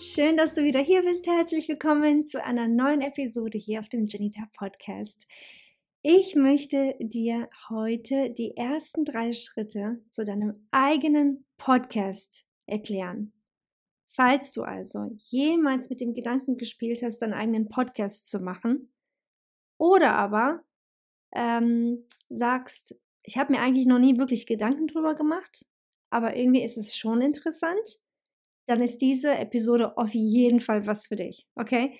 Schön, dass du wieder hier bist. Herzlich willkommen zu einer neuen Episode hier auf dem Janita Podcast. Ich möchte dir heute die ersten drei Schritte zu deinem eigenen Podcast erklären. Falls du also jemals mit dem Gedanken gespielt hast, deinen eigenen Podcast zu machen, oder aber ähm, sagst, ich habe mir eigentlich noch nie wirklich Gedanken drüber gemacht, aber irgendwie ist es schon interessant, dann ist diese Episode auf jeden Fall was für dich. Okay?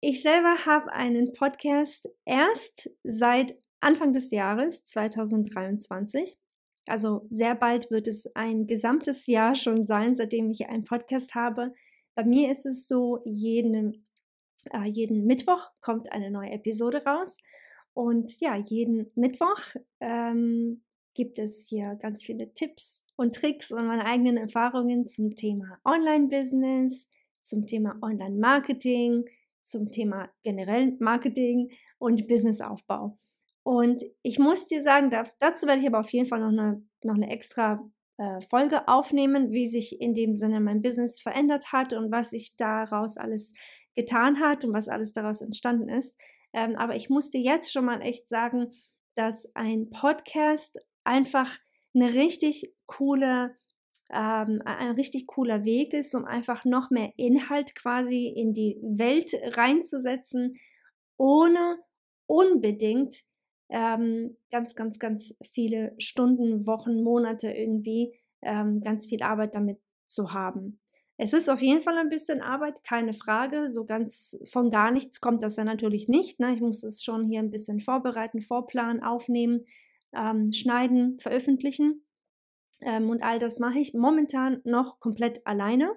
Ich selber habe einen Podcast erst seit Anfang des Jahres 2023. Also sehr bald wird es ein gesamtes Jahr schon sein, seitdem ich einen Podcast habe. Bei mir ist es so, jeden, äh, jeden Mittwoch kommt eine neue Episode raus. Und ja, jeden Mittwoch ähm, gibt es hier ganz viele Tipps und Tricks und meine eigenen Erfahrungen zum Thema Online-Business, zum Thema Online-Marketing, zum Thema generell Marketing und Businessaufbau. Und ich muss dir sagen, dazu werde ich aber auf jeden Fall noch eine, noch eine extra äh, Folge aufnehmen, wie sich in dem Sinne mein Business verändert hat und was sich daraus alles getan hat und was alles daraus entstanden ist. Ähm, aber ich muss dir jetzt schon mal echt sagen, dass ein Podcast einfach eine richtig coole, ähm, ein richtig cooler Weg ist, um einfach noch mehr Inhalt quasi in die Welt reinzusetzen, ohne unbedingt ähm, ganz, ganz, ganz viele Stunden, Wochen, Monate irgendwie ähm, ganz viel Arbeit damit zu haben. Es ist auf jeden Fall ein bisschen Arbeit, keine Frage. So ganz von gar nichts kommt das ja natürlich nicht. Ne? Ich muss es schon hier ein bisschen vorbereiten, vorplanen, aufnehmen ähm, schneiden, veröffentlichen. Ähm, und all das mache ich momentan noch komplett alleine.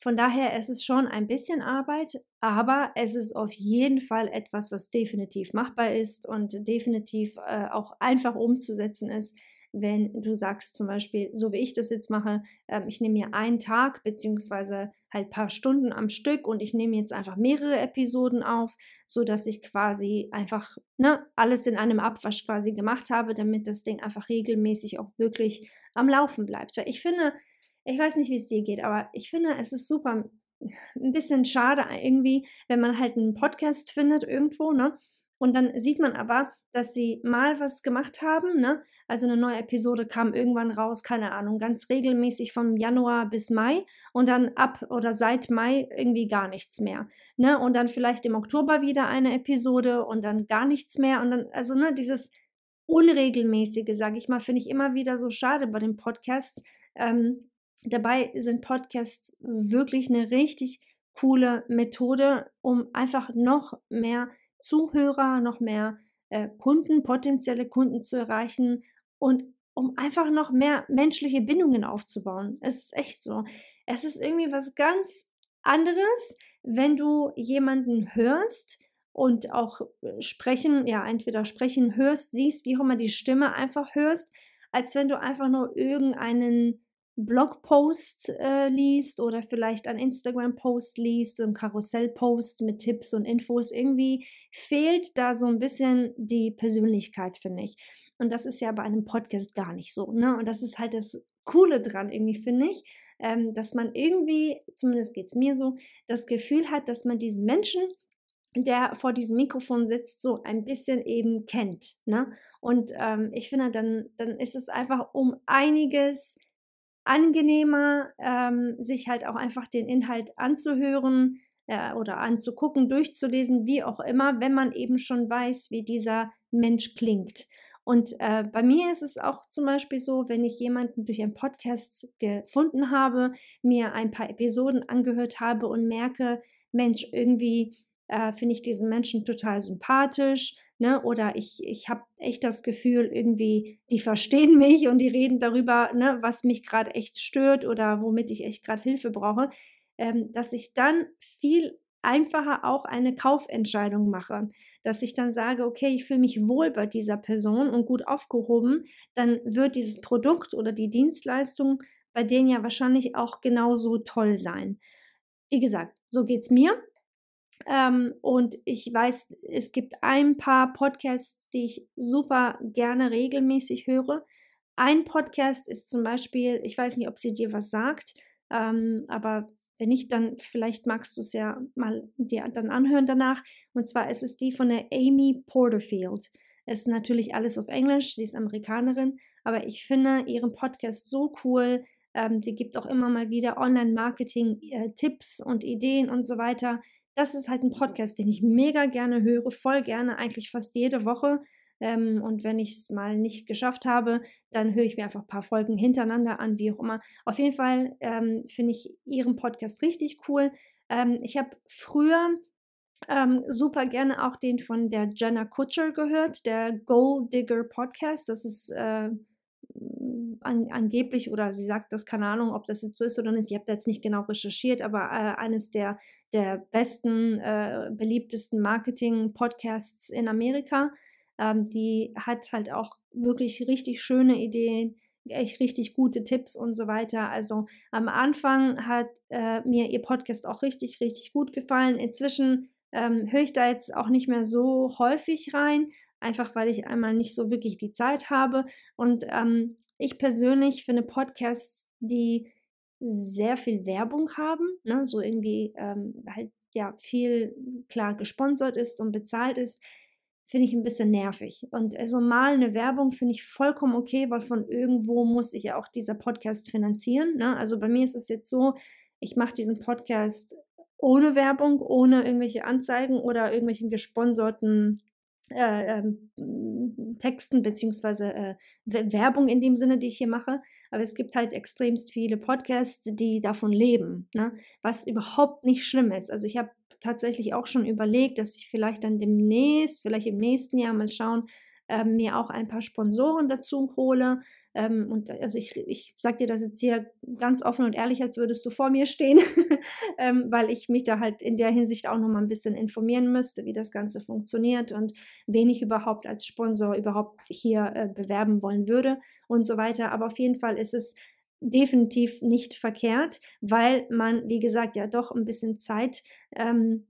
Von daher ist es schon ein bisschen Arbeit, aber es ist auf jeden Fall etwas, was definitiv machbar ist und definitiv äh, auch einfach umzusetzen ist wenn du sagst zum Beispiel, so wie ich das jetzt mache, äh, ich nehme mir einen Tag beziehungsweise halt ein paar Stunden am Stück und ich nehme jetzt einfach mehrere Episoden auf, so dass ich quasi einfach ne, alles in einem Abwasch quasi gemacht habe, damit das Ding einfach regelmäßig auch wirklich am Laufen bleibt. Weil ich finde, ich weiß nicht, wie es dir geht, aber ich finde, es ist super ein bisschen schade irgendwie, wenn man halt einen Podcast findet irgendwo, ne? Und dann sieht man aber, dass sie mal was gemacht haben, ne? Also eine neue Episode kam irgendwann raus, keine Ahnung, ganz regelmäßig vom Januar bis Mai und dann ab oder seit Mai irgendwie gar nichts mehr, ne? Und dann vielleicht im Oktober wieder eine Episode und dann gar nichts mehr und dann also ne, dieses unregelmäßige, sage ich mal, finde ich immer wieder so schade bei den Podcasts. Ähm, dabei sind Podcasts wirklich eine richtig coole Methode, um einfach noch mehr Zuhörer, noch mehr äh, Kunden, potenzielle Kunden zu erreichen und um einfach noch mehr menschliche Bindungen aufzubauen. Es ist echt so. Es ist irgendwie was ganz anderes, wenn du jemanden hörst und auch äh, sprechen, ja, entweder sprechen hörst, siehst, wie auch immer die Stimme einfach hörst, als wenn du einfach nur irgendeinen Blogpost äh, liest oder vielleicht einen Instagram-Post liest, einen Karussell-Post mit Tipps und Infos. Irgendwie fehlt da so ein bisschen die Persönlichkeit, finde ich. Und das ist ja bei einem Podcast gar nicht so. Ne? Und das ist halt das Coole dran, irgendwie, finde ich, ähm, dass man irgendwie, zumindest geht es mir so, das Gefühl hat, dass man diesen Menschen, der vor diesem Mikrofon sitzt, so ein bisschen eben kennt. Ne? Und ähm, ich finde, dann, dann ist es einfach um einiges angenehmer, ähm, sich halt auch einfach den Inhalt anzuhören, äh, oder anzugucken, durchzulesen, wie auch immer, wenn man eben schon weiß, wie dieser Mensch klingt. Und äh, bei mir ist es auch zum Beispiel so, wenn ich jemanden durch einen Podcast gefunden habe, mir ein paar Episoden angehört habe und merke, Mensch, irgendwie äh, finde ich diesen Menschen total sympathisch, ne? Oder ich, ich habe echt das Gefühl, irgendwie, die verstehen mich und die reden darüber, ne, was mich gerade echt stört oder womit ich echt gerade Hilfe brauche, ähm, dass ich dann viel einfacher auch eine Kaufentscheidung mache, dass ich dann sage, okay, ich fühle mich wohl bei dieser Person und gut aufgehoben, dann wird dieses Produkt oder die Dienstleistung bei denen ja wahrscheinlich auch genauso toll sein. Wie gesagt, so geht es mir. Ähm, und ich weiß, es gibt ein paar Podcasts, die ich super gerne regelmäßig höre. Ein Podcast ist zum Beispiel, ich weiß nicht, ob sie dir was sagt, ähm, aber wenn nicht, dann vielleicht magst du es ja mal dir dann anhören danach. Und zwar ist es die von der Amy Porterfield. Es ist natürlich alles auf Englisch, sie ist Amerikanerin, aber ich finde ihren Podcast so cool. Ähm, sie gibt auch immer mal wieder Online-Marketing-Tipps äh, und Ideen und so weiter. Das ist halt ein Podcast, den ich mega gerne höre, voll gerne, eigentlich fast jede Woche. Ähm, und wenn ich es mal nicht geschafft habe, dann höre ich mir einfach ein paar Folgen hintereinander an, wie auch immer. Auf jeden Fall ähm, finde ich Ihren Podcast richtig cool. Ähm, ich habe früher ähm, super gerne auch den von der Jenna Kutcher gehört, der Gold Digger Podcast. Das ist äh, an, angeblich, oder sie sagt das, keine Ahnung, ob das jetzt so ist oder nicht. Ich habe da jetzt nicht genau recherchiert, aber äh, eines der, der besten, äh, beliebtesten Marketing-Podcasts in Amerika. Ähm, die hat halt auch wirklich richtig schöne Ideen, echt richtig gute Tipps und so weiter. Also am Anfang hat äh, mir ihr Podcast auch richtig, richtig gut gefallen. Inzwischen ähm, höre ich da jetzt auch nicht mehr so häufig rein, einfach weil ich einmal nicht so wirklich die Zeit habe. Und ähm, ich persönlich finde Podcasts, die sehr viel Werbung haben, ne, so irgendwie ähm, halt ja viel klar gesponsert ist und bezahlt ist, finde ich ein bisschen nervig. Und also mal eine Werbung finde ich vollkommen okay, weil von irgendwo muss ich ja auch dieser Podcast finanzieren. Ne? Also bei mir ist es jetzt so, ich mache diesen Podcast ohne Werbung, ohne irgendwelche Anzeigen oder irgendwelchen gesponserten äh, äh, Texten beziehungsweise äh, Werbung in dem Sinne, die ich hier mache. Aber es gibt halt extremst viele Podcasts, die davon leben, ne? was überhaupt nicht schlimm ist. Also ich habe tatsächlich auch schon überlegt, dass ich vielleicht dann demnächst, vielleicht im nächsten Jahr mal schauen, ähm, mir auch ein paar Sponsoren dazu hole. Ähm, und also ich, ich sage dir das jetzt hier ganz offen und ehrlich, als würdest du vor mir stehen, ähm, weil ich mich da halt in der Hinsicht auch noch mal ein bisschen informieren müsste, wie das Ganze funktioniert und wen ich überhaupt als Sponsor überhaupt hier äh, bewerben wollen würde und so weiter. Aber auf jeden Fall ist es definitiv nicht verkehrt, weil man, wie gesagt, ja doch ein bisschen Zeit ähm,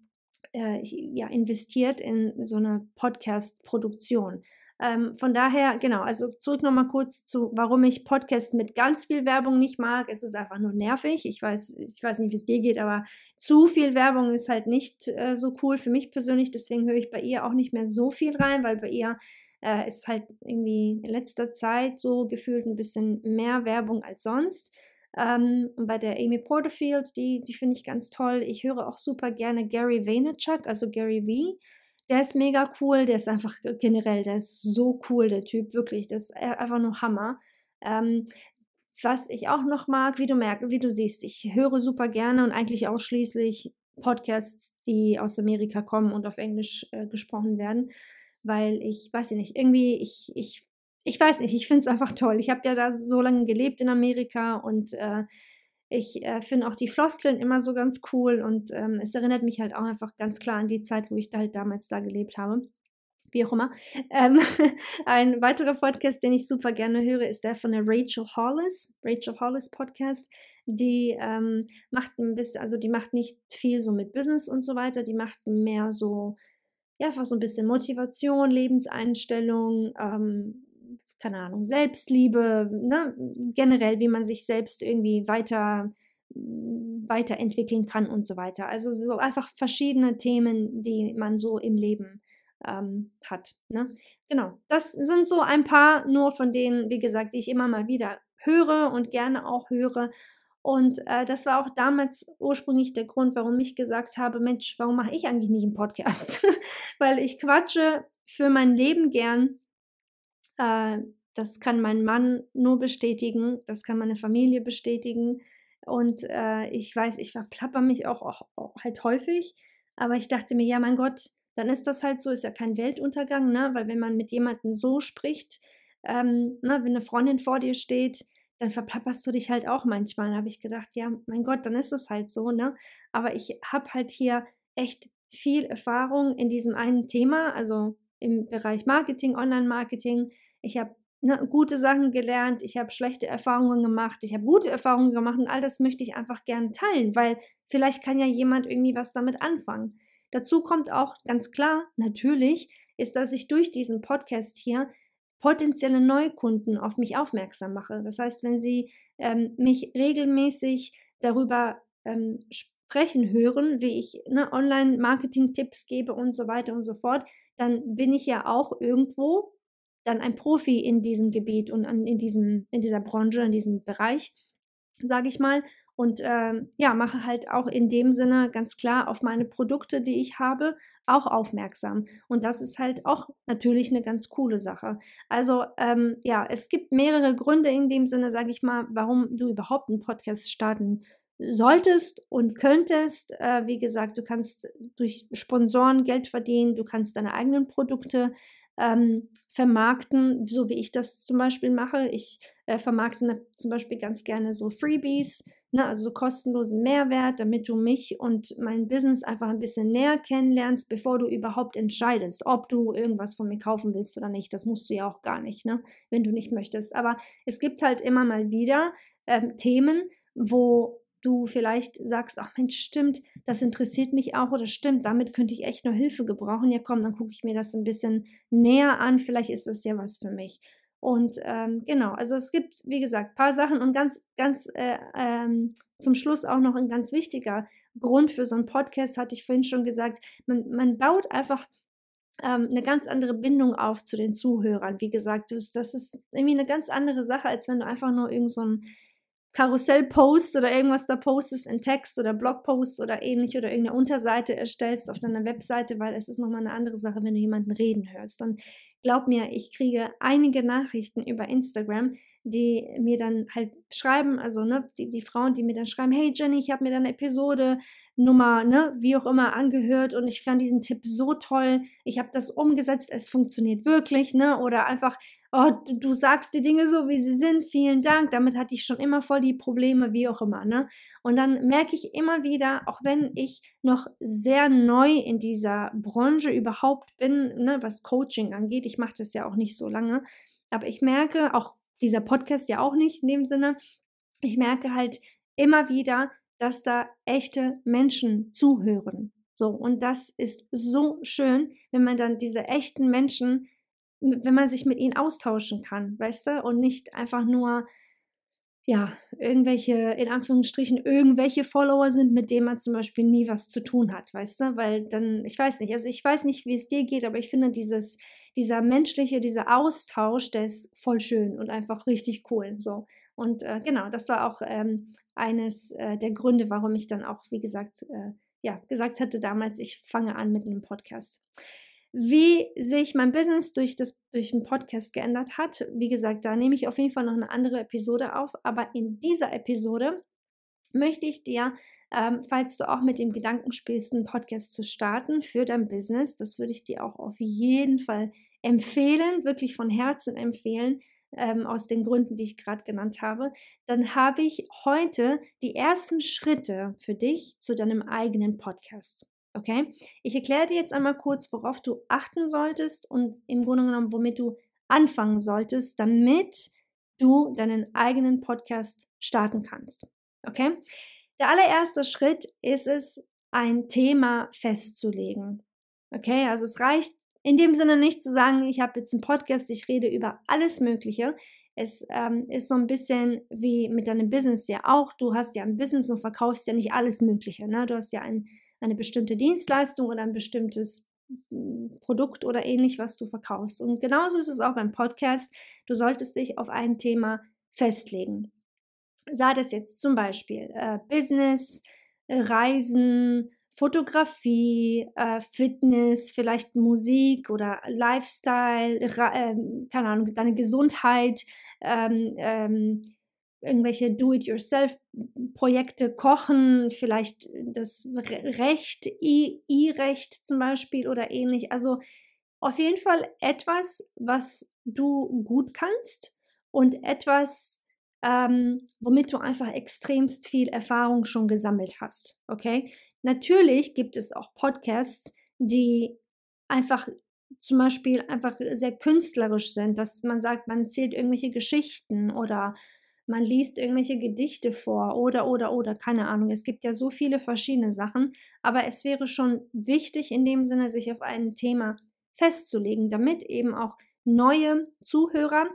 äh, ja, investiert in so eine Podcast-Produktion. Ähm, von daher, genau, also zurück nochmal kurz zu, warum ich Podcasts mit ganz viel Werbung nicht mag. Es ist einfach nur nervig. Ich weiß, ich weiß nicht, wie es dir geht, aber zu viel Werbung ist halt nicht äh, so cool für mich persönlich. Deswegen höre ich bei ihr auch nicht mehr so viel rein, weil bei ihr äh, ist halt irgendwie in letzter Zeit so gefühlt ein bisschen mehr Werbung als sonst. Ähm, und bei der Amy Porterfield, die, die finde ich ganz toll. Ich höre auch super gerne Gary Vaynerchuk, also Gary V. Der ist mega cool, der ist einfach generell, der ist so cool, der Typ, wirklich, das ist e-, einfach nur Hammer. Ähm, was ich auch noch mag, wie du merkst, wie du siehst, ich höre super gerne und eigentlich ausschließlich Podcasts, die aus Amerika kommen und auf Englisch äh, gesprochen werden weil ich, weiß ich nicht, irgendwie, ich, ich, ich weiß nicht, ich finde es einfach toll. Ich habe ja da so lange gelebt in Amerika und äh, ich äh, finde auch die Floskeln immer so ganz cool und ähm, es erinnert mich halt auch einfach ganz klar an die Zeit, wo ich da halt damals da gelebt habe. Wie auch immer. Ähm, ein weiterer Podcast, den ich super gerne höre, ist der von der Rachel Hollis, Rachel Hollis Podcast. Die ähm, macht ein bisschen, also die macht nicht viel so mit Business und so weiter, die macht mehr so ja, einfach so ein bisschen Motivation, Lebenseinstellung, ähm, keine Ahnung, Selbstliebe, ne? generell, wie man sich selbst irgendwie weiter weiterentwickeln kann und so weiter. Also so einfach verschiedene Themen, die man so im Leben ähm, hat. Ne? Genau, das sind so ein paar nur von denen, wie gesagt, die ich immer mal wieder höre und gerne auch höre Und äh, das war auch damals ursprünglich der Grund, warum ich gesagt habe, Mensch, warum mache ich eigentlich nicht einen Podcast? Weil ich quatsche für mein Leben gern. Äh, das kann mein Mann nur bestätigen, das kann meine Familie bestätigen. Und äh, ich weiß, ich verplapper mich auch, auch, auch, halt häufig. Aber ich dachte mir, ja, mein Gott, dann ist das halt so, ist ja kein Weltuntergang, ne? Weil wenn man mit jemandem so spricht, ähm, ne, wenn eine Freundin vor dir steht, dann verplapperst du dich halt auch manchmal. Da habe ich gedacht, ja, mein Gott, dann ist es halt so, ne? Aber ich habe halt hier echt viel Erfahrung in diesem einen Thema, also im Bereich Marketing, Online-Marketing. Ich habe ne, gute Sachen gelernt, ich habe schlechte Erfahrungen gemacht, ich habe gute Erfahrungen gemacht und all das möchte ich einfach gerne teilen, weil vielleicht kann ja jemand irgendwie was damit anfangen. Dazu kommt auch ganz klar, natürlich, ist, dass ich durch diesen Podcast hier potenzielle Neukunden auf mich aufmerksam mache. Das heißt, wenn Sie ähm, mich regelmäßig darüber ähm, sprechen hören, wie ich ne, Online-Marketing-Tipps gebe und so weiter und so fort, dann bin ich ja auch irgendwo dann ein Profi in diesem Gebiet und in, diesem, in dieser Branche, in diesem Bereich, sage ich mal. Und ähm, ja, mache halt auch in dem Sinne ganz klar auf meine Produkte, die ich habe, auch aufmerksam. Und das ist halt auch natürlich eine ganz coole Sache. Also ähm, ja, es gibt mehrere Gründe in dem Sinne, sage ich mal, warum du überhaupt einen Podcast starten solltest und könntest. Äh, wie gesagt, du kannst durch Sponsoren Geld verdienen, du kannst deine eigenen Produkte ähm, vermarkten, so wie ich das zum Beispiel mache. Ich äh, vermarkte zum Beispiel ganz gerne so Freebies, ne, also so kostenlosen Mehrwert, damit du mich und mein Business einfach ein bisschen näher kennenlernst, bevor du überhaupt entscheidest, ob du irgendwas von mir kaufen willst oder nicht. Das musst du ja auch gar nicht, ne, wenn du nicht möchtest. Aber es gibt halt immer mal wieder ähm, Themen, wo du vielleicht sagst, ach Mensch, stimmt, das interessiert mich auch oder stimmt, damit könnte ich echt nur Hilfe gebrauchen. Ja, komm, dann gucke ich mir das ein bisschen näher an. Vielleicht ist das ja was für mich. Und ähm, genau, also es gibt, wie gesagt, ein paar Sachen und ganz, ganz äh, ähm, zum Schluss auch noch ein ganz wichtiger Grund für so einen Podcast, hatte ich vorhin schon gesagt, man, man baut einfach ähm, eine ganz andere Bindung auf zu den Zuhörern. Wie gesagt, das, das ist irgendwie eine ganz andere Sache, als wenn du einfach nur irgend so Karussell-Post oder irgendwas da postest in Text oder Blogpost oder ähnlich oder irgendeine Unterseite erstellst auf deiner Webseite, weil es ist nochmal eine andere Sache, wenn du jemanden reden hörst. Und glaub mir, ich kriege einige Nachrichten über Instagram, die mir dann halt schreiben, also ne, die, die Frauen, die mir dann schreiben, hey Jenny, ich habe mir deine Episode Nummer, ne, wie auch immer angehört und ich fand diesen Tipp so toll, ich habe das umgesetzt, es funktioniert wirklich, ne, oder einfach, oh, du, sagst die Dinge so, wie sie sind, vielen Dank, damit hatte ich schon immer voll die Probleme, wie auch immer, ne, und dann merke ich immer wieder, auch wenn ich noch sehr neu in dieser Branche überhaupt bin, ne, was Coaching angeht, ich mache das ja auch nicht so lange, aber ich merke, auch dieser Podcast ja auch nicht in dem Sinne. Ich merke halt immer wieder, dass da echte Menschen zuhören. So, und das ist so schön, wenn man dann diese echten Menschen, wenn man sich mit ihnen austauschen kann, weißt du, und nicht einfach nur, ja, irgendwelche, in Anführungsstrichen, irgendwelche Follower sind, mit denen man zum Beispiel nie was zu tun hat, weißt du, weil dann, ich weiß nicht, also ich weiß nicht, wie es dir geht, aber ich finde dieses, dieser menschliche, dieser Austausch, der ist voll schön und einfach richtig cool. So. Und äh, genau, das war auch ähm, eines äh, der Gründe, warum ich dann auch, wie gesagt, äh, ja, gesagt hatte damals, ich fange an mit einem Podcast. Wie sich mein Business durch, das, durch den Podcast geändert hat, wie gesagt, da nehme ich auf jeden Fall noch eine andere Episode auf. Aber in dieser Episode möchte ich dir, ähm, falls du auch mit dem Gedanken spielst, einen Podcast zu starten für dein Business, das würde ich dir auch auf jeden Fall empfehlen, wirklich von Herzen empfehlen, ähm, aus den Gründen, die ich gerade genannt habe, dann habe ich heute die ersten Schritte für dich zu deinem eigenen Podcast. Okay? Ich erkläre dir jetzt einmal kurz, worauf du achten solltest und im Grunde genommen, womit du anfangen solltest, damit du deinen eigenen Podcast starten kannst. Okay? Der allererste Schritt ist es, ein Thema festzulegen. Okay, also es reicht in dem Sinne nicht zu sagen, ich habe jetzt einen Podcast, ich rede über alles Mögliche. Es ähm, ist so ein bisschen wie mit deinem Business ja auch. Du hast ja ein Business und verkaufst ja nicht alles Mögliche. Ne? Du hast ja ein, eine bestimmte Dienstleistung oder ein bestimmtes hm, Produkt oder ähnlich, was du verkaufst. Und genauso ist es auch beim Podcast. Du solltest dich auf ein Thema festlegen. sei das jetzt zum Beispiel äh, Business, äh, Reisen, Fotografie, äh, Fitness, vielleicht Musik oder Lifestyle, äh, keine Ahnung, deine Gesundheit, ähm, ähm, irgendwelche Do-it-yourself-Projekte, Kochen, vielleicht das Recht, E-Recht zum Beispiel oder ähnlich. Also auf jeden Fall etwas, was du gut kannst und etwas, ähm, womit du einfach extremst viel Erfahrung schon gesammelt hast. Okay? Natürlich gibt es auch Podcasts, die einfach zum Beispiel einfach sehr künstlerisch sind, dass man sagt, man erzählt irgendwelche Geschichten oder man liest irgendwelche Gedichte vor oder, oder, oder, keine Ahnung. Es gibt ja so viele verschiedene Sachen, aber es wäre schon wichtig in dem Sinne, sich auf ein Thema festzulegen, damit eben auch neue Zuhörer,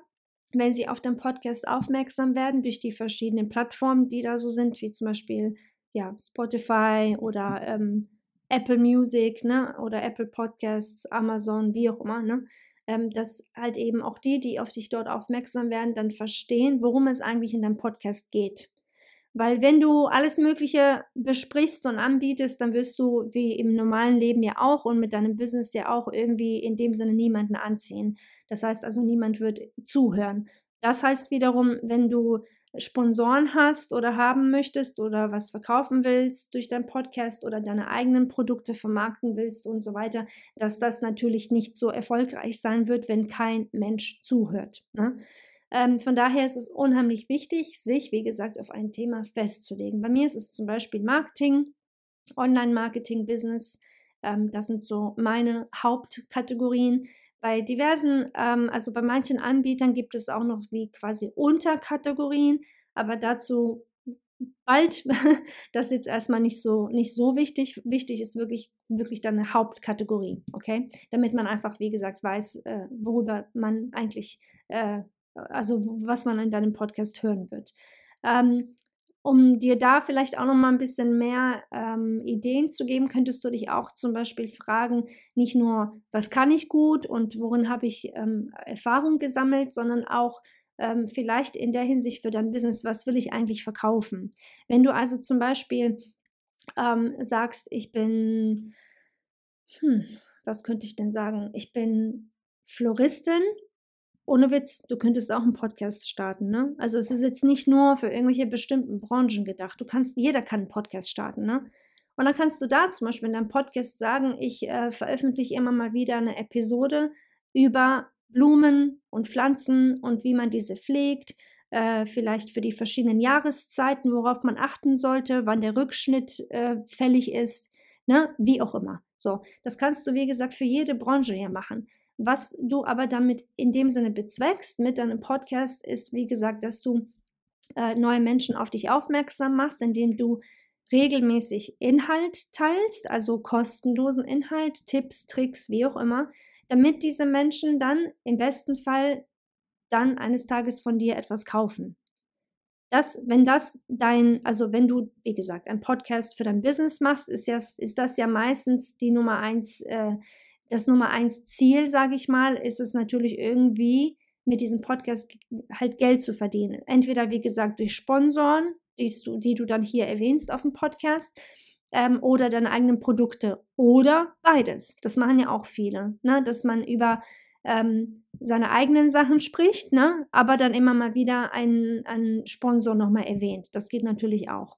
wenn sie auf den Podcast aufmerksam werden durch die verschiedenen Plattformen, die da so sind, wie zum Beispiel ja, Spotify oder ähm, Apple Music ne, oder Apple Podcasts, Amazon, wie auch immer, ne, ähm, dass halt eben auch die, die auf dich dort aufmerksam werden, dann verstehen, worum es eigentlich in deinem Podcast geht. Weil wenn du alles Mögliche besprichst und anbietest, dann wirst du wie im normalen Leben ja auch und mit deinem Business ja auch irgendwie in dem Sinne niemanden anziehen. Das heißt also, niemand wird zuhören. Das heißt wiederum, wenn du Sponsoren hast oder haben möchtest oder was verkaufen willst durch deinen Podcast oder deine eigenen Produkte vermarkten willst und so weiter, dass das natürlich nicht so erfolgreich sein wird, wenn kein Mensch zuhört. Ne? Ähm, von daher ist es unheimlich wichtig, sich, wie gesagt, auf ein Thema festzulegen. Bei mir ist es zum Beispiel Marketing, Online-Marketing, Business. Ähm, das sind so meine Hauptkategorien. Bei diversen, ähm, also bei manchen Anbietern gibt es auch noch wie quasi Unterkategorien, aber dazu bald. das ist jetzt erstmal nicht so, nicht so wichtig. Wichtig ist wirklich, wirklich dann eine Hauptkategorie, okay? Damit man einfach, wie gesagt, weiß, äh, worüber man eigentlich, äh, also was man in deinem Podcast hören wird. Ähm, um dir da vielleicht auch noch mal ein bisschen mehr ähm, Ideen zu geben, könntest du dich auch zum Beispiel fragen, nicht nur, was kann ich gut und worin habe ich ähm, Erfahrung gesammelt, sondern auch ähm, vielleicht in der Hinsicht für dein Business, was will ich eigentlich verkaufen? Wenn du also zum Beispiel ähm, sagst, ich bin, hm, was könnte ich denn sagen? Ich bin Floristin ohne Witz, du könntest auch einen Podcast starten, ne? Also es ist jetzt nicht nur für irgendwelche bestimmten Branchen gedacht. Du kannst, jeder kann einen Podcast starten, ne? Und dann kannst du da zum Beispiel in deinem Podcast sagen, ich äh, veröffentliche immer mal wieder eine Episode über Blumen und Pflanzen und wie man diese pflegt, äh, vielleicht für die verschiedenen Jahreszeiten, worauf man achten sollte, wann der Rückschnitt äh, fällig ist, ne? Wie auch immer. So, das kannst du, wie gesagt, für jede Branche hier machen. Was du aber damit in dem Sinne bezweckst mit deinem Podcast, ist, wie gesagt, dass du äh, neue Menschen auf dich aufmerksam machst, indem du regelmäßig Inhalt teilst, also kostenlosen Inhalt, Tipps, Tricks, wie auch immer, damit diese Menschen dann im besten Fall dann eines Tages von dir etwas kaufen. Das, wenn das dein, also wenn du, wie gesagt, ein Podcast für dein Business machst, ist, ja, ist das ja meistens die Nummer eins äh, das Nummer eins Ziel, sage ich mal, ist es natürlich irgendwie mit diesem Podcast halt Geld zu verdienen. Entweder, wie gesagt, durch Sponsoren, die du, die du dann hier erwähnst auf dem Podcast, ähm, oder deine eigenen Produkte. Oder beides. Das machen ja auch viele, ne? dass man über ähm, seine eigenen Sachen spricht, ne? aber dann immer mal wieder einen, einen Sponsor nochmal erwähnt. Das geht natürlich auch.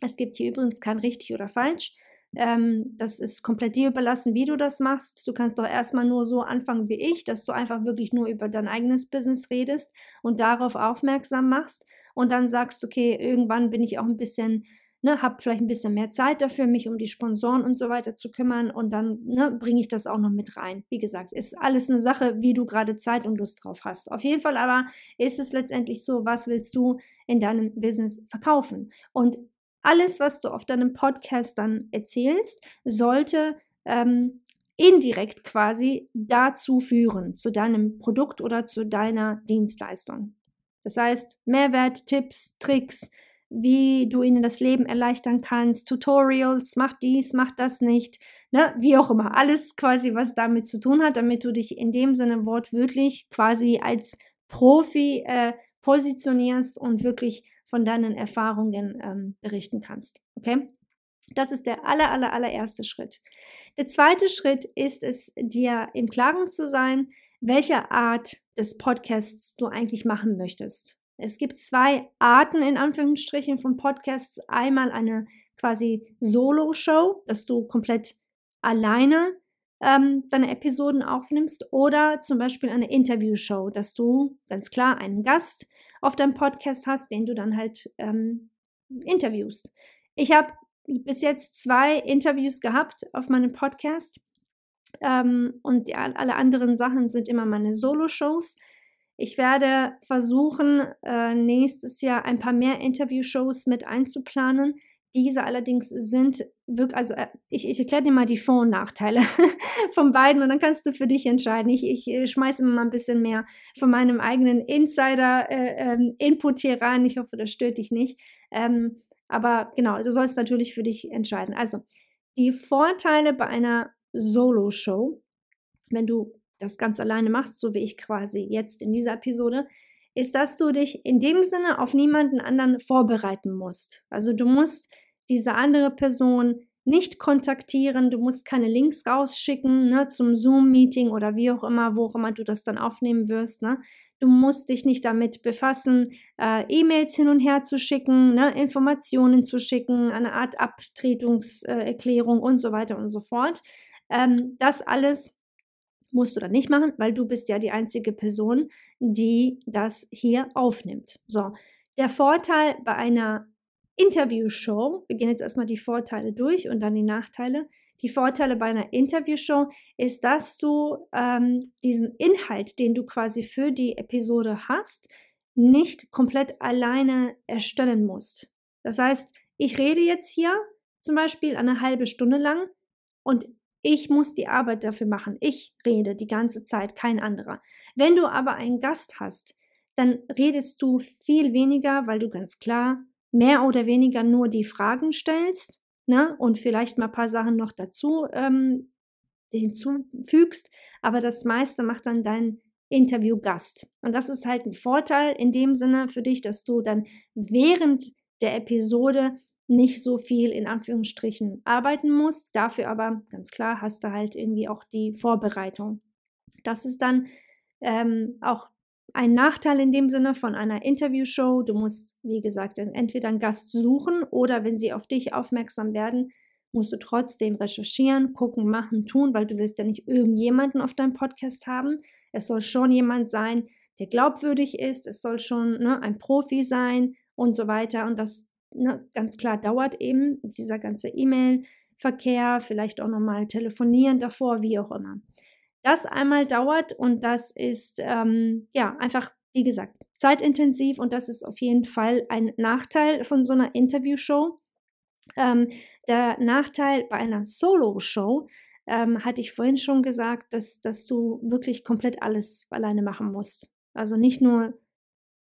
Es gibt hier übrigens kein richtig oder falsch. Ähm, das ist komplett dir überlassen, wie du das machst. Du kannst doch erstmal nur so anfangen wie ich, dass du einfach wirklich nur über dein eigenes Business redest und darauf aufmerksam machst und dann sagst, okay, irgendwann bin ich auch ein bisschen, ne, habe vielleicht ein bisschen mehr Zeit dafür, mich um die Sponsoren und so weiter zu kümmern und dann ne, bringe ich das auch noch mit rein. Wie gesagt, ist alles eine Sache, wie du gerade Zeit und Lust drauf hast. Auf jeden Fall aber ist es letztendlich so, was willst du in deinem Business verkaufen? Und alles, was du auf deinem Podcast dann erzählst, sollte ähm, indirekt quasi dazu führen, zu deinem Produkt oder zu deiner Dienstleistung. Das heißt, Mehrwert, Tipps, Tricks, wie du ihnen das Leben erleichtern kannst, Tutorials, mach dies, mach das nicht, ne, wie auch immer. Alles quasi, was damit zu tun hat, damit du dich in dem Sinne wortwörtlich quasi als Profi äh, positionierst und wirklich von deinen Erfahrungen ähm, berichten kannst. Okay? Das ist der aller, aller, allererste Schritt. Der zweite Schritt ist es, dir im Klaren zu sein, welche Art des Podcasts du eigentlich machen möchtest. Es gibt zwei Arten in Anführungsstrichen von Podcasts. Einmal eine quasi Solo-Show, dass du komplett alleine ähm, deine Episoden aufnimmst oder zum Beispiel eine Interview-Show, dass du ganz klar einen Gast auf deinem Podcast hast, den du dann halt ähm, interviewst. Ich habe bis jetzt zwei Interviews gehabt auf meinem Podcast ähm, und die, alle anderen Sachen sind immer meine Solo-Shows. Ich werde versuchen, äh, nächstes Jahr ein paar mehr Interview-Shows mit einzuplanen. Diese allerdings sind wirklich, also äh, ich, ich erkläre dir mal die Vor- und Nachteile von beiden und dann kannst du für dich entscheiden. Ich, ich äh, schmeiße immer mal ein bisschen mehr von meinem eigenen Insider-Input äh, ähm, hier rein. Ich hoffe, das stört dich nicht. Ähm, aber genau, du sollst natürlich für dich entscheiden. Also, die Vorteile bei einer Solo-Show, wenn du das ganz alleine machst, so wie ich quasi jetzt in dieser Episode, ist, dass du dich in dem Sinne auf niemanden anderen vorbereiten musst. Also du musst diese andere Person nicht kontaktieren, du musst keine Links rausschicken ne, zum Zoom-Meeting oder wie auch immer, wo auch immer du das dann aufnehmen wirst. Ne. Du musst dich nicht damit befassen, äh, E-Mails hin und her zu schicken, ne, Informationen zu schicken, eine Art Abtretungserklärung und so weiter und so fort. Ähm, das alles musst du dann nicht machen, weil du bist ja die einzige Person, die das hier aufnimmt. So, der Vorteil bei einer Interviewshow, wir gehen jetzt erstmal die Vorteile durch und dann die Nachteile. Die Vorteile bei einer Interviewshow ist, dass du ähm, diesen Inhalt, den du quasi für die Episode hast, nicht komplett alleine erstellen musst. Das heißt, ich rede jetzt hier zum Beispiel eine halbe Stunde lang und ich muss die Arbeit dafür machen. Ich rede die ganze Zeit, kein anderer. Wenn du aber einen Gast hast, dann redest du viel weniger, weil du ganz klar mehr oder weniger nur die Fragen stellst ne? und vielleicht mal ein paar Sachen noch dazu ähm, hinzufügst. Aber das meiste macht dann dein Interviewgast. Und das ist halt ein Vorteil in dem Sinne für dich, dass du dann während der Episode nicht so viel in Anführungsstrichen arbeiten musst. Dafür aber ganz klar hast du halt irgendwie auch die Vorbereitung. Das ist dann ähm, auch ein Nachteil in dem Sinne von einer Interviewshow. Du musst, wie gesagt, entweder einen Gast suchen oder wenn sie auf dich aufmerksam werden, musst du trotzdem recherchieren, gucken, machen, tun, weil du willst ja nicht irgendjemanden auf deinem Podcast haben. Es soll schon jemand sein, der glaubwürdig ist. Es soll schon ne, ein Profi sein und so weiter. Und das ne, ganz klar dauert eben dieser ganze E-Mail-Verkehr, vielleicht auch nochmal telefonieren davor, wie auch immer. Das einmal dauert und das ist ähm, ja einfach, wie gesagt, zeitintensiv und das ist auf jeden Fall ein Nachteil von so einer Interviewshow. Ähm, der Nachteil bei einer Solo-Show ähm, hatte ich vorhin schon gesagt, dass, dass du wirklich komplett alles alleine machen musst. Also nicht nur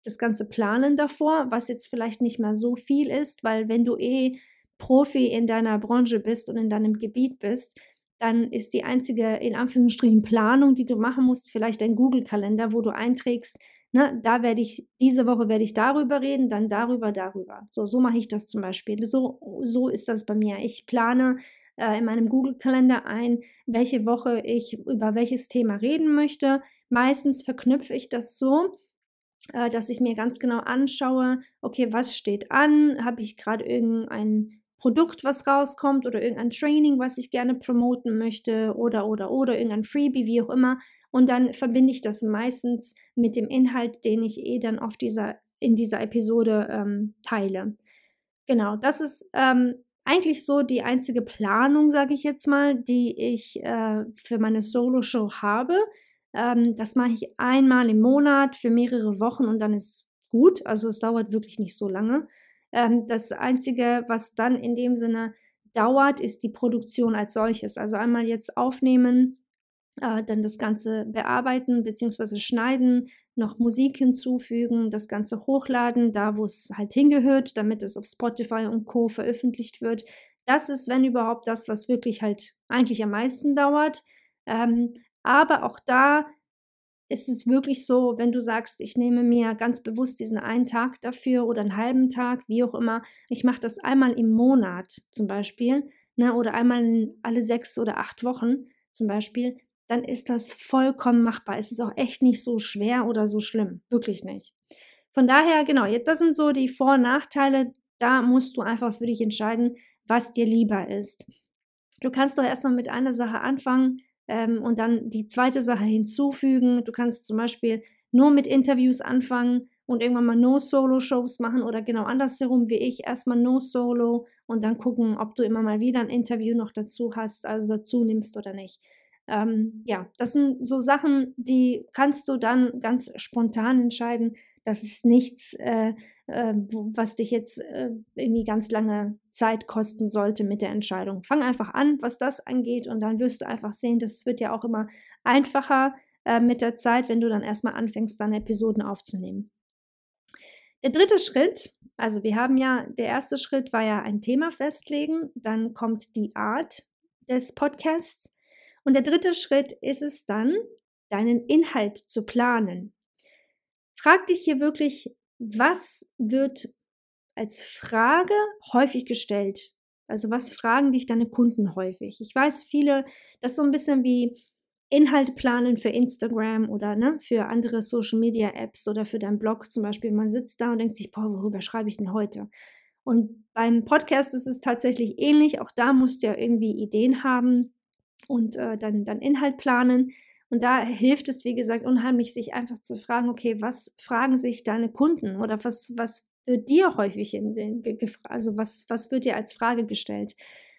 das ganze Planen davor, was jetzt vielleicht nicht mehr so viel ist, weil wenn du eh Profi in deiner Branche bist und in deinem Gebiet bist, dann ist die einzige, in Anführungsstrichen, Planung, die du machen musst, vielleicht ein Google-Kalender, wo du einträgst, ne, da werde ich, diese Woche werde ich darüber reden, dann darüber, darüber. So, so mache ich das zum Beispiel. So, so ist das bei mir. Ich plane äh, in meinem Google-Kalender ein, welche Woche ich über welches Thema reden möchte. Meistens verknüpfe ich das so, äh, dass ich mir ganz genau anschaue, okay, was steht an? Habe ich gerade irgendein Produkt, was rauskommt oder irgendein Training, was ich gerne promoten möchte oder oder oder irgendein Freebie, wie auch immer. Und dann verbinde ich das meistens mit dem Inhalt, den ich eh dann auf dieser, in dieser Episode ähm, teile. Genau, das ist ähm, eigentlich so die einzige Planung, sage ich jetzt mal, die ich äh, für meine Solo-Show habe. Ähm, das mache ich einmal im Monat für mehrere Wochen und dann ist gut. Also es dauert wirklich nicht so lange. Ähm, das Einzige, was dann in dem Sinne dauert, ist die Produktion als solches. Also einmal jetzt aufnehmen, äh, dann das Ganze bearbeiten bzw. schneiden, noch Musik hinzufügen, das Ganze hochladen, da wo es halt hingehört, damit es auf Spotify und Co. veröffentlicht wird. Das ist, wenn überhaupt, das, was wirklich halt eigentlich am meisten dauert. Ähm, aber auch da ist es wirklich so, wenn du sagst, ich nehme mir ganz bewusst diesen einen Tag dafür oder einen halben Tag, wie auch immer, ich mache das einmal im Monat zum Beispiel, ne, oder einmal alle sechs oder acht Wochen zum Beispiel, dann ist das vollkommen machbar. Es ist auch echt nicht so schwer oder so schlimm. Wirklich nicht. Von daher, genau, jetzt, das sind so die Vor- und Nachteile. Da musst du einfach für dich entscheiden, was dir lieber ist. Du kannst doch erstmal mit einer Sache anfangen ähm, und dann die zweite Sache hinzufügen. Du kannst zum Beispiel nur mit Interviews anfangen und irgendwann mal No-Solo-Shows machen oder genau andersherum wie ich. Erstmal No-Solo und dann gucken, ob du immer mal wieder ein Interview noch dazu hast, also dazu nimmst oder nicht. Ähm, ja, das sind so Sachen, die kannst du dann ganz spontan entscheiden. Das ist nichts, äh, äh, was dich jetzt äh, irgendwie ganz lange Zeit kosten sollte mit der Entscheidung. Fang einfach an, was das angeht, und dann wirst du einfach sehen, das wird ja auch immer einfacher äh, mit der Zeit, wenn du dann erstmal anfängst, dann Episoden aufzunehmen. Der dritte Schritt, also wir haben ja, der erste Schritt war ja ein Thema festlegen, dann kommt die Art des Podcasts und der dritte Schritt ist es dann, deinen Inhalt zu planen. Frag dich hier wirklich, was wird als Frage häufig gestellt? Also was fragen dich deine Kunden häufig? Ich weiß, viele, das ist so ein bisschen wie Inhalt planen für Instagram oder ne, für andere Social Media Apps oder für deinen Blog zum Beispiel. Man sitzt da und denkt sich, boah, worüber schreibe ich denn heute? Und beim Podcast ist es tatsächlich ähnlich. Auch da musst du ja irgendwie Ideen haben und äh, dann, dann Inhalt planen. Und da hilft es, wie gesagt, unheimlich, sich einfach zu fragen, okay, was fragen sich deine Kunden oder was, was wird dir häufig in den, also was, was wird dir als Frage gestellt?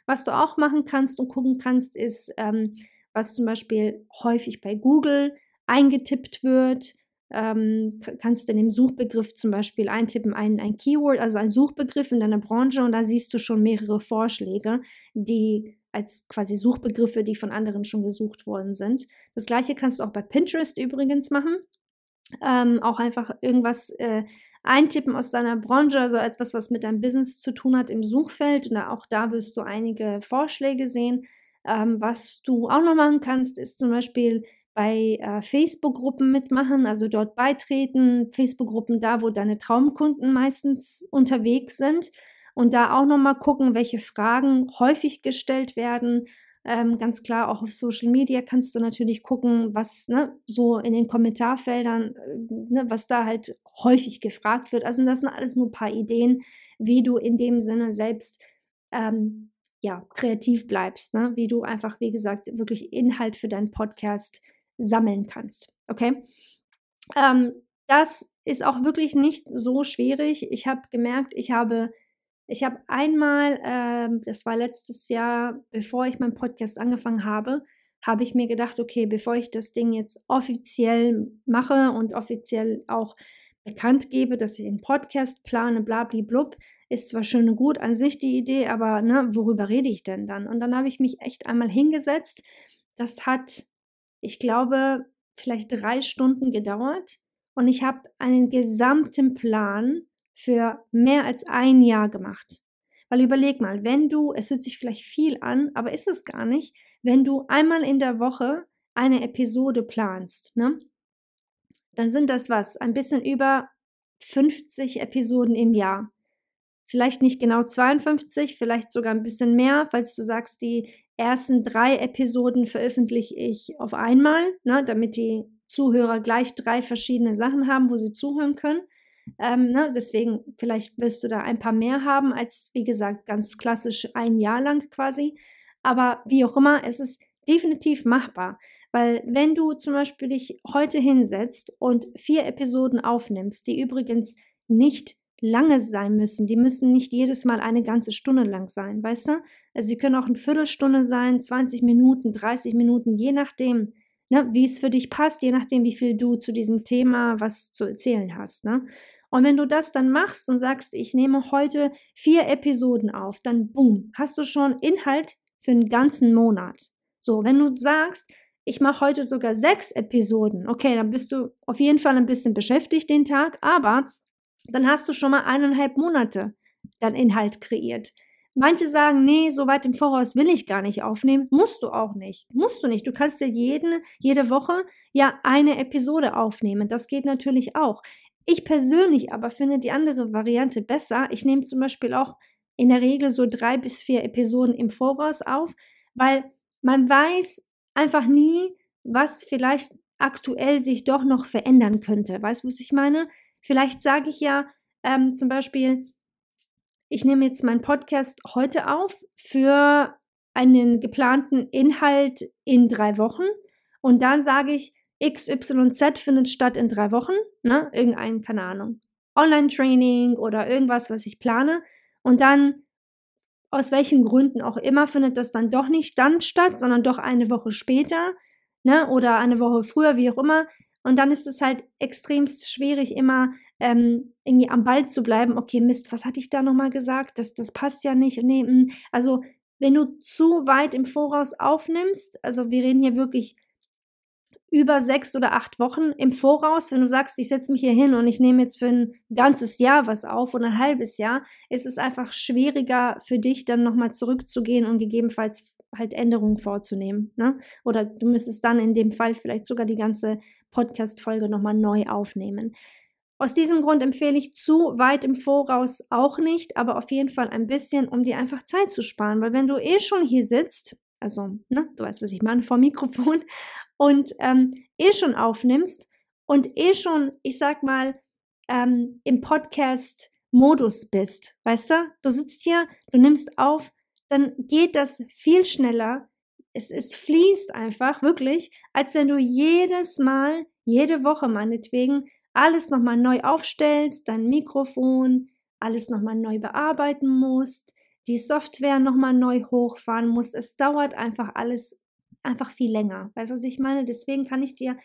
Was du auch machen kannst und gucken kannst, ist, ähm, was zum Beispiel häufig bei Google eingetippt wird. Ähm, kannst du in dem Suchbegriff zum Beispiel eintippen, ein, ein Keyword, also ein Suchbegriff in deiner Branche und da siehst du schon mehrere Vorschläge, die als quasi Suchbegriffe, die von anderen schon gesucht worden sind. Das gleiche kannst du auch bei Pinterest übrigens machen. Ähm, auch einfach irgendwas äh, eintippen aus deiner Branche, also etwas, was mit deinem Business zu tun hat im Suchfeld. Und auch da wirst du einige Vorschläge sehen. Ähm, was du auch noch machen kannst, ist zum Beispiel bei äh, Facebook-Gruppen mitmachen, also dort beitreten, Facebook-Gruppen da, wo deine Traumkunden meistens unterwegs sind und da auch nochmal gucken, welche Fragen häufig gestellt werden. Ähm, ganz klar, auch auf Social Media kannst du natürlich gucken, was ne, so in den Kommentarfeldern, äh, ne, was da halt häufig gefragt wird. Also das sind alles nur ein paar Ideen, wie du in dem Sinne selbst ähm, ja, kreativ bleibst, ne? wie du einfach, wie gesagt, wirklich Inhalt für deinen Podcast sammeln kannst. Okay? Ähm, das ist auch wirklich nicht so schwierig. Ich habe gemerkt, ich habe, ich habe einmal, äh, das war letztes Jahr, bevor ich meinen Podcast angefangen habe, habe ich mir gedacht, okay, bevor ich das Ding jetzt offiziell mache und offiziell auch bekannt gebe, dass ich einen Podcast plane, blub, ist zwar schön und gut an sich die Idee, aber ne, worüber rede ich denn dann? Und dann habe ich mich echt einmal hingesetzt. Das hat, ich glaube, vielleicht drei Stunden gedauert und ich habe einen gesamten Plan für mehr als ein Jahr gemacht. Weil überleg mal, wenn du, es hört sich vielleicht viel an, aber ist es gar nicht, wenn du einmal in der Woche eine Episode planst, ne? dann sind das was? Ein bisschen über 50 Episoden im Jahr. Vielleicht nicht genau 52, vielleicht sogar ein bisschen mehr, falls du sagst, die ersten drei Episoden veröffentliche ich auf einmal, ne, damit die Zuhörer gleich drei verschiedene Sachen haben, wo sie zuhören können. Ähm, ne, deswegen, vielleicht wirst du da ein paar mehr haben als, wie gesagt, ganz klassisch ein Jahr lang quasi. Aber wie auch immer, es ist definitiv machbar. Weil wenn du zum Beispiel dich heute hinsetzt und vier Episoden aufnimmst, die übrigens nicht lange sein müssen, die müssen nicht jedes Mal eine ganze Stunde lang sein, weißt du? Also sie können auch eine Viertelstunde sein, 20 Minuten, 30 Minuten, je nachdem, ne, wie es für dich passt, je nachdem, wie viel du zu diesem Thema was zu erzählen hast. Ne? Und wenn du das dann machst und sagst, ich nehme heute vier Episoden auf, dann boom, hast du schon Inhalt für einen ganzen Monat. So, wenn du sagst, ich mache heute sogar sechs Episoden. Okay, dann bist du auf jeden Fall ein bisschen beschäftigt den Tag, aber dann hast du schon mal eineinhalb Monate dann Inhalt kreiert. Manche sagen, nee, so weit im Voraus will ich gar nicht aufnehmen. Musst du auch nicht. Musst du nicht. Du kannst ja jeden, jede Woche ja eine Episode aufnehmen. Das geht natürlich auch. Ich persönlich aber finde die andere Variante besser. Ich nehme zum Beispiel auch in der Regel so drei bis vier Episoden im Voraus auf, weil man weiß einfach nie, was vielleicht aktuell sich doch noch verändern könnte. Weißt du, was ich meine? Vielleicht sage ich ja ähm, zum Beispiel, ich nehme jetzt meinen Podcast heute auf für einen geplanten Inhalt in drei Wochen und dann sage ich, XYZ findet statt in drei Wochen, ne? Irgendein, keine Ahnung, Online-Training oder irgendwas, was ich plane. Und dann, aus welchen Gründen auch immer, findet das dann doch nicht dann statt, sondern doch eine Woche später, ne? Oder eine Woche früher, wie auch immer. Und dann ist es halt extremst schwierig, immer ähm, irgendwie am Ball zu bleiben. Okay, Mist, was hatte ich da nochmal gesagt? Das, das passt ja nicht. Nee, hm. also, wenn du zu weit im Voraus aufnimmst, also wir reden hier wirklich über sechs oder acht Wochen im Voraus, wenn du sagst, ich setze mich hier hin und ich nehme jetzt für ein ganzes Jahr was auf oder ein halbes Jahr, ist es einfach schwieriger für dich, dann nochmal zurückzugehen und gegebenenfalls halt Änderungen vorzunehmen. Ne? Oder du müsstest dann in dem Fall vielleicht sogar die ganze Podcast-Folge nochmal neu aufnehmen. Aus diesem Grund empfehle ich zu weit im Voraus auch nicht, aber auf jeden Fall ein bisschen, um dir einfach Zeit zu sparen. Weil wenn du eh schon hier sitzt, also ne, du weißt, was ich meine, vor Mikrofon und ähm, eh schon aufnimmst und eh schon, ich sag mal, ähm, im Podcast-Modus bist, weißt du? Du sitzt hier, du nimmst auf, dann geht das viel schneller. Es, es fließt einfach, wirklich, als wenn du jedes Mal, jede Woche meinetwegen, alles nochmal neu aufstellst, dein Mikrofon, alles nochmal neu bearbeiten musst, die Software nochmal neu hochfahren musst. Es dauert einfach alles einfach viel länger. Weißt du, was ich meine? Deswegen kann ich dir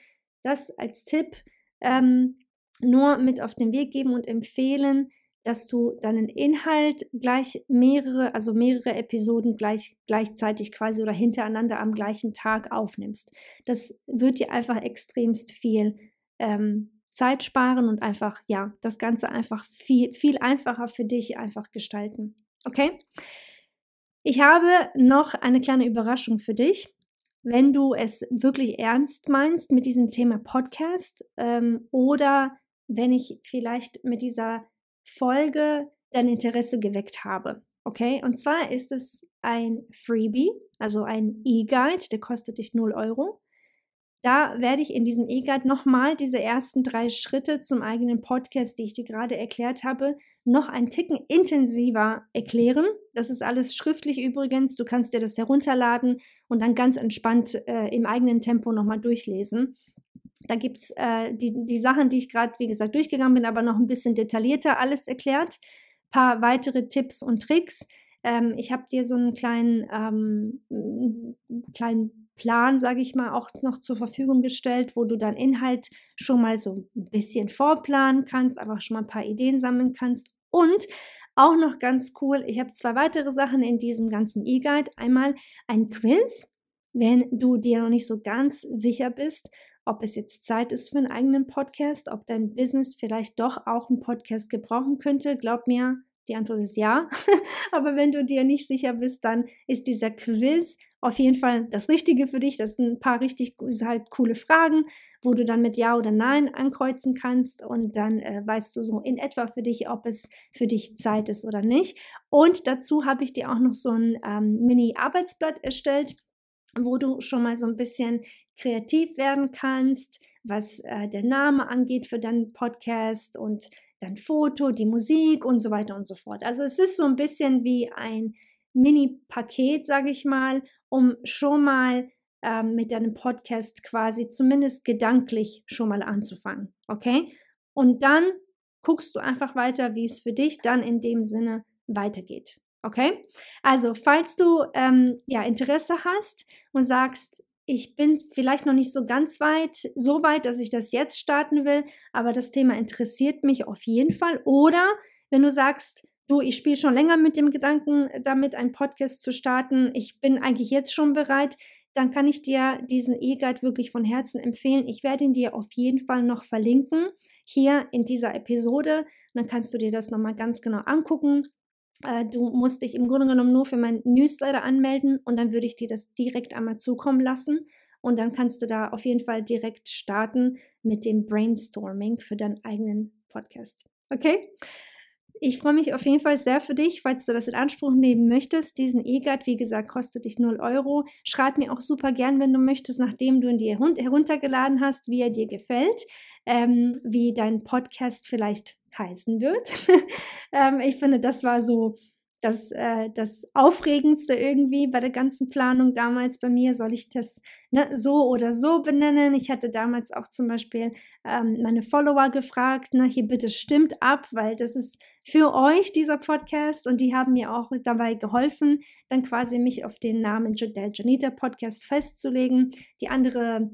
das als Tipp ähm, nur mit auf den Weg geben und empfehlen, dass du deinen Inhalt gleich mehrere, also mehrere Episoden gleich, gleichzeitig quasi oder hintereinander am gleichen Tag aufnimmst. Das wird dir einfach extremst viel ähm, Zeit sparen und einfach, ja, das Ganze einfach viel, viel einfacher für dich einfach gestalten. Okay? Ich habe noch eine kleine Überraschung für dich. Wenn du es wirklich ernst meinst mit diesem Thema Podcast ähm, oder wenn ich vielleicht mit dieser Folge dein Interesse geweckt habe. Okay, und zwar ist es ein Freebie, also ein E-Guide, der kostet dich 0 Euro. Da werde ich in diesem E-Guide nochmal diese ersten drei Schritte zum eigenen Podcast, die ich dir gerade erklärt habe, noch ein Ticken intensiver erklären. Das ist alles schriftlich übrigens. Du kannst dir das herunterladen und dann ganz entspannt äh, im eigenen Tempo nochmal durchlesen. Da gibt es äh, die, die Sachen, die ich gerade, wie gesagt, durchgegangen bin, aber noch ein bisschen detaillierter alles erklärt. Ein paar weitere Tipps und Tricks. Ähm, ich habe dir so einen kleinen, ähm, kleinen Plan, sage ich mal, auch noch zur Verfügung gestellt, wo du deinen Inhalt schon mal so ein bisschen vorplanen kannst, aber schon mal ein paar Ideen sammeln kannst. Und auch noch ganz cool, ich habe zwei weitere Sachen in diesem ganzen E-Guide. Einmal ein Quiz, wenn du dir noch nicht so ganz sicher bist, ob es jetzt Zeit ist für einen eigenen Podcast, ob dein Business vielleicht doch auch einen Podcast gebrauchen könnte. Glaub mir, die Antwort ist ja. Aber wenn du dir nicht sicher bist, dann ist dieser Quiz auf jeden Fall das Richtige für dich. Das sind ein paar richtig halt coole Fragen, wo du dann mit Ja oder Nein ankreuzen kannst und dann äh, weißt du so in etwa für dich, ob es für dich Zeit ist oder nicht. Und dazu habe ich dir auch noch so ein ähm, Mini-Arbeitsblatt erstellt, wo du schon mal so ein bisschen kreativ werden kannst, was äh, der Name angeht für deinen Podcast und dein Foto, die Musik und so weiter und so fort. Also es ist so ein bisschen wie ein Mini-Paket, sage ich mal, um schon mal ähm, mit deinem Podcast quasi zumindest gedanklich schon mal anzufangen. Okay? Und dann guckst du einfach weiter, wie es für dich dann in dem Sinne weitergeht. Okay? Also, falls du ähm, ja Interesse hast und sagst, ich bin vielleicht noch nicht so ganz weit, so weit, dass ich das jetzt starten will, aber das Thema interessiert mich auf jeden Fall. Oder wenn du sagst, du, ich spiele schon länger mit dem Gedanken, damit einen Podcast zu starten, ich bin eigentlich jetzt schon bereit, dann kann ich dir diesen E-Guide wirklich von Herzen empfehlen. Ich werde ihn dir auf jeden Fall noch verlinken, hier in dieser Episode. dann kannst du dir das nochmal ganz genau angucken du musst dich im Grunde genommen nur für mein Newsletter anmelden und dann würde ich dir das direkt einmal zukommen lassen. Und dann kannst du da auf jeden Fall direkt starten mit dem Brainstorming für deinen eigenen Podcast. Okay? Ich freue mich auf jeden Fall sehr für dich, falls du das in Anspruch nehmen möchtest. Diesen E-Guide, wie gesagt, kostet dich 0 Euro. Schreib mir auch super gern, wenn du möchtest, nachdem du ihn dir heruntergeladen hast, wie er dir gefällt, ähm, wie dein Podcast vielleicht heißen wird. ähm, ich finde, das war so das, äh, das Aufregendste irgendwie bei der ganzen Planung damals bei mir. Soll ich das ne, so oder so benennen? Ich hatte damals auch zum Beispiel ähm, meine Follower gefragt, ne, hier bitte stimmt ab, weil das ist für euch dieser Podcast und die haben mir auch dabei geholfen, dann quasi mich auf den Namen der Janita Podcast festzulegen. Die andere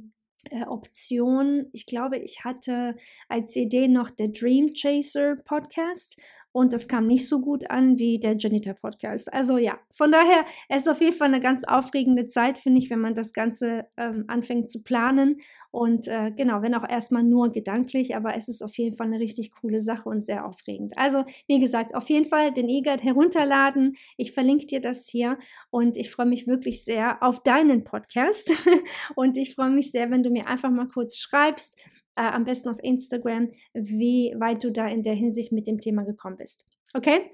äh, Option, ich glaube, ich hatte als Idee noch der Dream Chaser Podcast und das kam nicht so gut an wie der Janita Podcast. Also ja, von daher, es ist auf jeden Fall eine ganz aufregende Zeit, finde ich, wenn man das Ganze ähm, anfängt zu planen. Und äh, genau, wenn auch erstmal nur gedanklich, aber es ist auf jeden Fall eine richtig coole Sache und sehr aufregend. Also, wie gesagt, auf jeden Fall den E-Guide herunterladen. Ich verlinke dir das hier und ich freue mich wirklich sehr auf deinen Podcast. und ich freue mich sehr, wenn du mir einfach mal kurz schreibst, äh, am besten auf Instagram, wie weit du da in der Hinsicht mit dem Thema gekommen bist. Okay?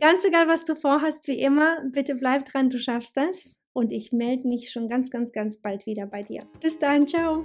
Ganz egal, was du vorhast, wie immer, bitte bleib dran, du schaffst das. Und ich melde mich schon ganz, ganz, ganz bald wieder bei dir. Bis dann, ciao